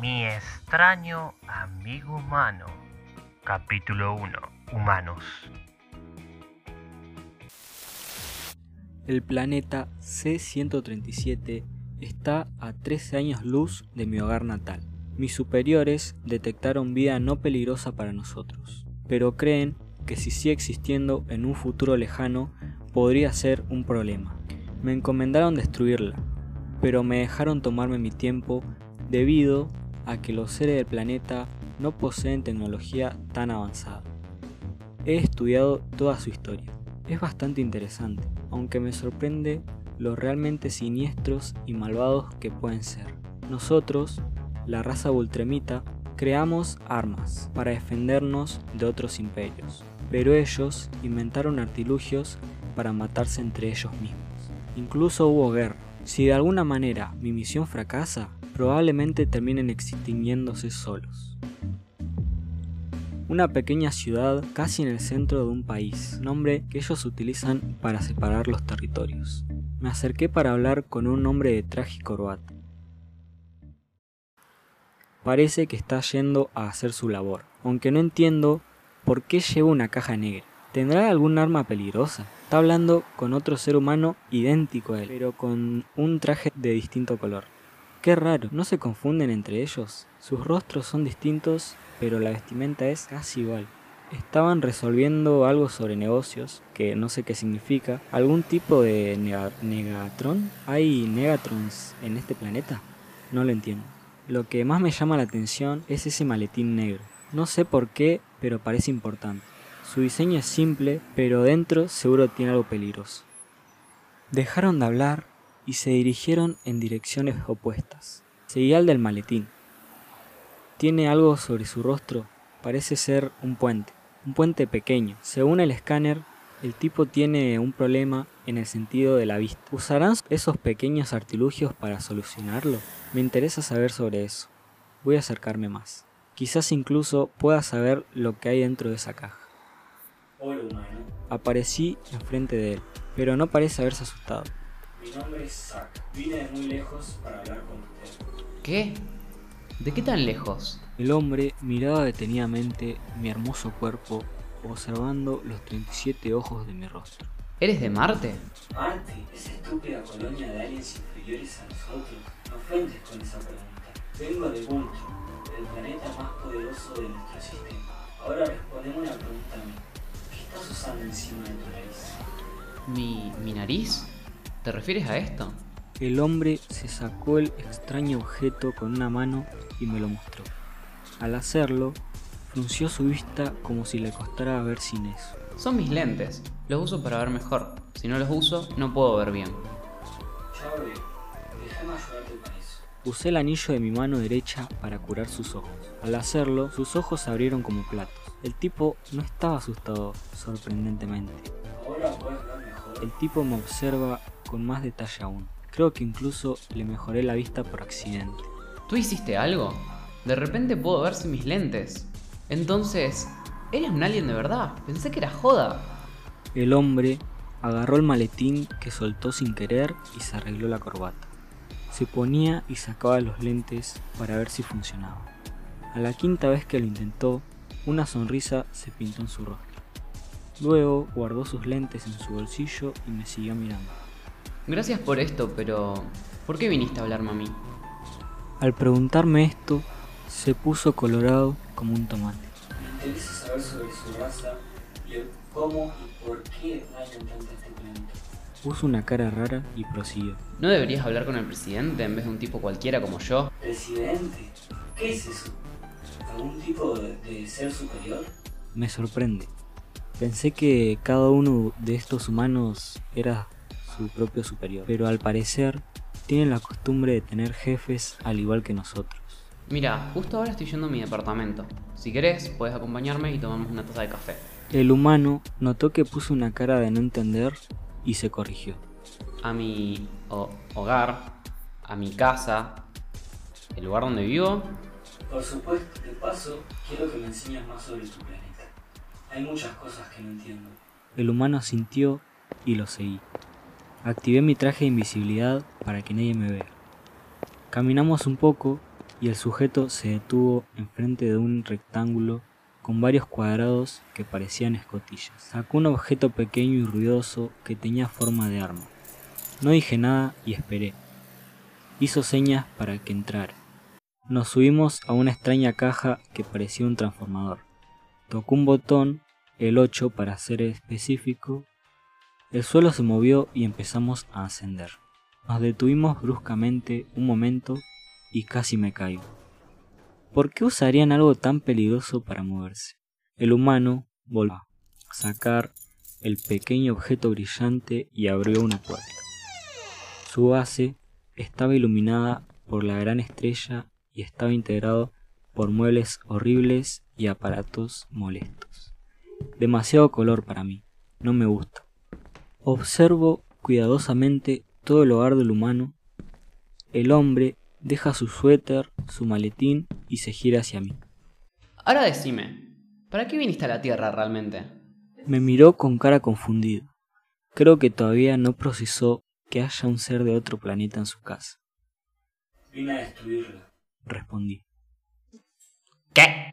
Mi extraño amigo humano. Capítulo 1. Humanos. El planeta C-137 está a 13 años luz de mi hogar natal. Mis superiores detectaron vida no peligrosa para nosotros, pero creen que si sigue existiendo en un futuro lejano podría ser un problema. Me encomendaron destruirla, pero me dejaron tomarme mi tiempo debido a que los seres del planeta no poseen tecnología tan avanzada. He estudiado toda su historia. Es bastante interesante, aunque me sorprende lo realmente siniestros y malvados que pueden ser. Nosotros, la raza ultremita, creamos armas para defendernos de otros imperios, pero ellos inventaron artilugios para matarse entre ellos mismos. Incluso hubo guerra. Si de alguna manera mi misión fracasa, probablemente terminen extinguiéndose solos. Una pequeña ciudad casi en el centro de un país, nombre que ellos utilizan para separar los territorios. Me acerqué para hablar con un hombre de traje y corbata. Parece que está yendo a hacer su labor, aunque no entiendo por qué lleva una caja negra. ¿Tendrá algún arma peligrosa? Está hablando con otro ser humano idéntico a él, pero con un traje de distinto color. Qué raro, ¿no se confunden entre ellos? Sus rostros son distintos, pero la vestimenta es casi igual. Estaban resolviendo algo sobre negocios, que no sé qué significa. ¿Algún tipo de nega negatron? ¿Hay negatrons en este planeta? No lo entiendo. Lo que más me llama la atención es ese maletín negro. No sé por qué, pero parece importante. Su diseño es simple, pero dentro seguro tiene algo peligroso. Dejaron de hablar y se dirigieron en direcciones opuestas. Seguía el del maletín. Tiene algo sobre su rostro, parece ser un puente, un puente pequeño. Según el escáner, el tipo tiene un problema en el sentido de la vista. ¿Usarán esos pequeños artilugios para solucionarlo? Me interesa saber sobre eso. Voy a acercarme más. Quizás incluso pueda saber lo que hay dentro de esa caja. Aparecí enfrente de él, pero no parece haberse asustado. Mi nombre es Zack. Vine de muy lejos para hablar con usted. ¿Qué? ¿De qué tan lejos? El hombre miraba detenidamente mi hermoso cuerpo, observando los 37 ojos de mi rostro. ¿Eres de Marte? Marte, esa estúpida colonia de aliens inferiores a nosotros. No ofendes con esa pregunta. Vengo de Vultron, del planeta más poderoso de nuestro sistema. Ahora respondeme una pregunta a mí. ¿Qué estás usando encima de tu nariz? ¿Mi, mi nariz? ¿Te refieres a esto? El hombre se sacó el extraño objeto con una mano y me lo mostró. Al hacerlo, frunció su vista como si le costara ver sin eso. Son mis lentes. Los uso para ver mejor. Si no los uso, no puedo ver bien. Ya. Déjame ayudarte con. Usé el anillo de mi mano derecha para curar sus ojos. Al hacerlo, sus ojos se abrieron como platos. El tipo no estaba asustado, sorprendentemente. Ahora puedes ver mejor. El tipo me observa con más detalle aún. Creo que incluso le mejoré la vista por accidente. ¿Tú hiciste algo? De repente puedo ver sin mis lentes. Entonces, ¿eres un alien de verdad? Pensé que era joda. El hombre agarró el maletín que soltó sin querer y se arregló la corbata. Se ponía y sacaba los lentes para ver si funcionaba. A la quinta vez que lo intentó, una sonrisa se pintó en su rostro. Luego guardó sus lentes en su bolsillo y me siguió mirando. Gracias por esto, pero ¿por qué viniste a hablarme a mí? Al preguntarme esto, se puso colorado como un tomate. Me interesa saber sobre su raza y el cómo y por qué este planeta. Puso una cara rara y prosiguió. ¿No deberías hablar con el presidente en vez de un tipo cualquiera como yo? ¿Presidente? ¿Qué es eso? ¿Algún tipo de, de ser superior? Me sorprende. Pensé que cada uno de estos humanos era su propio superior, pero al parecer tienen la costumbre de tener jefes al igual que nosotros. Mira, justo ahora estoy yendo a mi departamento. Si querés, puedes acompañarme y tomamos una taza de café. El humano notó que puso una cara de no entender y se corrigió. A mi ho- hogar, a mi casa, el lugar donde vivo. Por supuesto, de paso, quiero que me enseñes más sobre tu planeta. Hay muchas cosas que no entiendo. El humano sintió y lo seguí. Activé mi traje de invisibilidad para que nadie me vea. Caminamos un poco y el sujeto se detuvo enfrente de un rectángulo con varios cuadrados que parecían escotillas. Sacó un objeto pequeño y ruidoso que tenía forma de arma. No dije nada y esperé. Hizo señas para que entrara. Nos subimos a una extraña caja que parecía un transformador. Tocó un botón, el 8 para ser específico. El suelo se movió y empezamos a ascender. Nos detuvimos bruscamente un momento y casi me caigo. ¿Por qué usarían algo tan peligroso para moverse? El humano volvió a sacar el pequeño objeto brillante y abrió una puerta. Su base estaba iluminada por la gran estrella y estaba integrado por muebles horribles y aparatos molestos. Demasiado color para mí, no me gusta. Observo cuidadosamente todo el hogar del humano. El hombre deja su suéter, su maletín y se gira hacia mí. Ahora decime, ¿para qué viniste a la Tierra realmente? Me miró con cara confundida. Creo que todavía no procesó que haya un ser de otro planeta en su casa. Vine a destruirla. Respondí. ¿Qué?